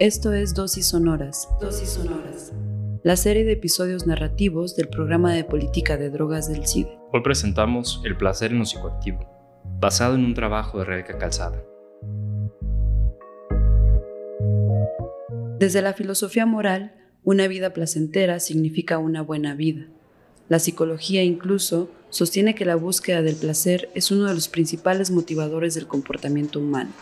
Esto es Dosis Sonoras. Dosis Sonoras. La serie de episodios narrativos del programa de política de drogas del CIDE. Hoy presentamos El placer en lo psicoactivo, basado en un trabajo de Rebeca Calzada. Desde la filosofía moral, una vida placentera significa una buena vida. La psicología incluso sostiene que la búsqueda del placer es uno de los principales motivadores del comportamiento humano.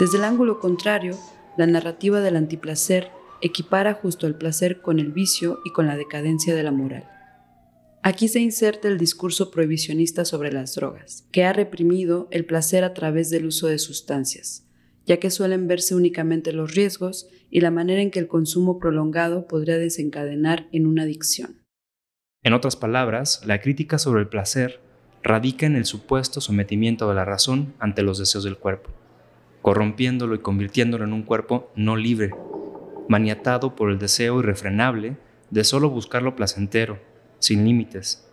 Desde el ángulo contrario, la narrativa del antiplacer equipara justo el placer con el vicio y con la decadencia de la moral. Aquí se inserta el discurso prohibicionista sobre las drogas, que ha reprimido el placer a través del uso de sustancias, ya que suelen verse únicamente los riesgos y la manera en que el consumo prolongado podría desencadenar en una adicción. En otras palabras, la crítica sobre el placer radica en el supuesto sometimiento de la razón ante los deseos del cuerpo corrompiéndolo y convirtiéndolo en un cuerpo no libre, maniatado por el deseo irrefrenable de solo buscar lo placentero, sin límites.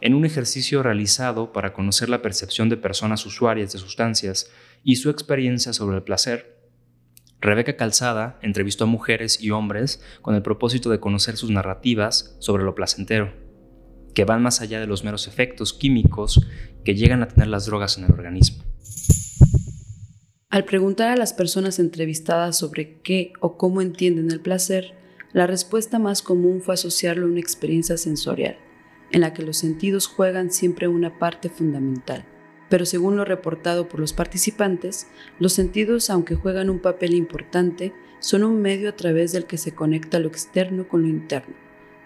En un ejercicio realizado para conocer la percepción de personas usuarias de sustancias y su experiencia sobre el placer, Rebeca Calzada entrevistó a mujeres y hombres con el propósito de conocer sus narrativas sobre lo placentero, que van más allá de los meros efectos químicos que llegan a tener las drogas en el organismo. Al preguntar a las personas entrevistadas sobre qué o cómo entienden el placer, la respuesta más común fue asociarlo a una experiencia sensorial, en la que los sentidos juegan siempre una parte fundamental. Pero según lo reportado por los participantes, los sentidos, aunque juegan un papel importante, son un medio a través del que se conecta lo externo con lo interno,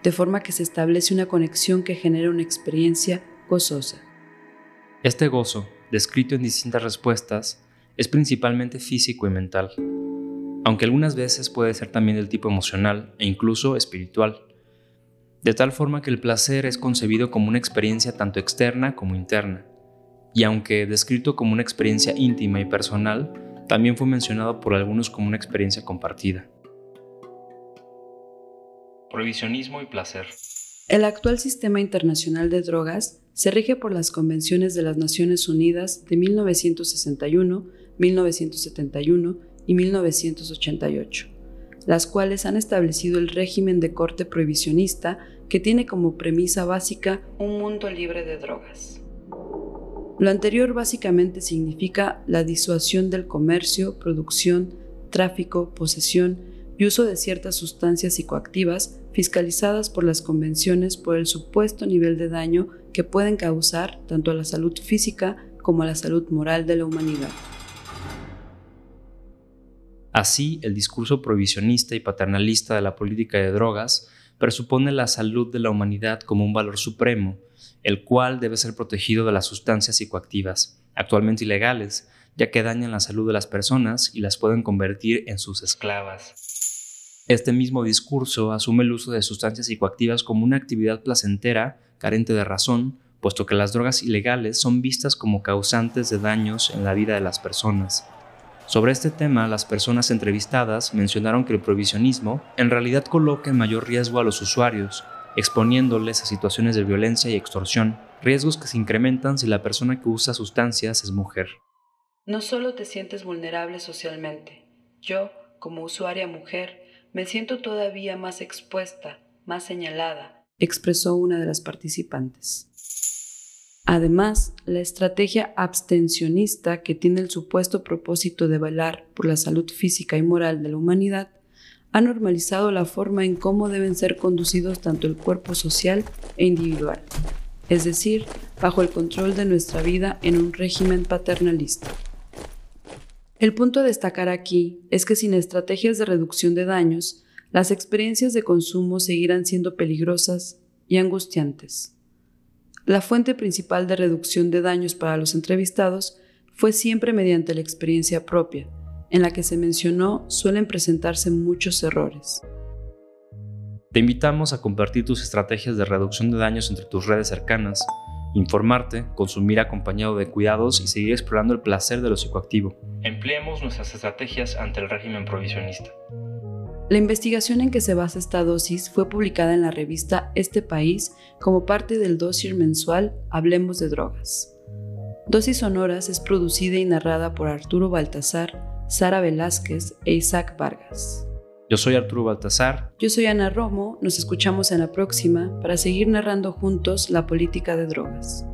de forma que se establece una conexión que genera una experiencia gozosa. Este gozo, descrito en distintas respuestas, es principalmente físico y mental, aunque algunas veces puede ser también del tipo emocional e incluso espiritual, de tal forma que el placer es concebido como una experiencia tanto externa como interna, y aunque descrito como una experiencia íntima y personal, también fue mencionado por algunos como una experiencia compartida. Prohibicionismo y placer. El actual sistema internacional de drogas se rige por las convenciones de las Naciones Unidas de 1961, 1971 y 1988, las cuales han establecido el régimen de corte prohibicionista que tiene como premisa básica un mundo libre de drogas. Lo anterior básicamente significa la disuasión del comercio, producción, tráfico, posesión y uso de ciertas sustancias psicoactivas fiscalizadas por las convenciones por el supuesto nivel de daño que pueden causar tanto a la salud física como a la salud moral de la humanidad. Así, el discurso prohibicionista y paternalista de la política de drogas presupone la salud de la humanidad como un valor supremo, el cual debe ser protegido de las sustancias psicoactivas, actualmente ilegales, ya que dañan la salud de las personas y las pueden convertir en sus esclavas. Este mismo discurso asume el uso de sustancias psicoactivas como una actividad placentera, carente de razón, puesto que las drogas ilegales son vistas como causantes de daños en la vida de las personas. Sobre este tema, las personas entrevistadas mencionaron que el prohibicionismo en realidad coloca en mayor riesgo a los usuarios, exponiéndoles a situaciones de violencia y extorsión, riesgos que se incrementan si la persona que usa sustancias es mujer. No solo te sientes vulnerable socialmente, yo, como usuaria mujer, me siento todavía más expuesta, más señalada, expresó una de las participantes. Además, la estrategia abstencionista que tiene el supuesto propósito de velar por la salud física y moral de la humanidad ha normalizado la forma en cómo deben ser conducidos tanto el cuerpo social e individual, es decir, bajo el control de nuestra vida en un régimen paternalista. El punto a destacar aquí es que sin estrategias de reducción de daños, las experiencias de consumo seguirán siendo peligrosas y angustiantes. La fuente principal de reducción de daños para los entrevistados fue siempre mediante la experiencia propia, en la que se mencionó suelen presentarse muchos errores. Te invitamos a compartir tus estrategias de reducción de daños entre tus redes cercanas, informarte, consumir acompañado de cuidados y seguir explorando el placer de lo psicoactivo. Empleemos nuestras estrategias ante el régimen prohibicionista. La investigación en que se basa esta dosis fue publicada en la revista Este País como parte del dossier mensual Hablemos de Drogas. Dosis Sonoras es producida y narrada por Arturo Baltasar, Sara Velázquez e Isaac Vargas. Yo soy Arturo Baltasar. Yo soy Ana Romo. Nos escuchamos en la próxima para seguir narrando juntos la política de drogas.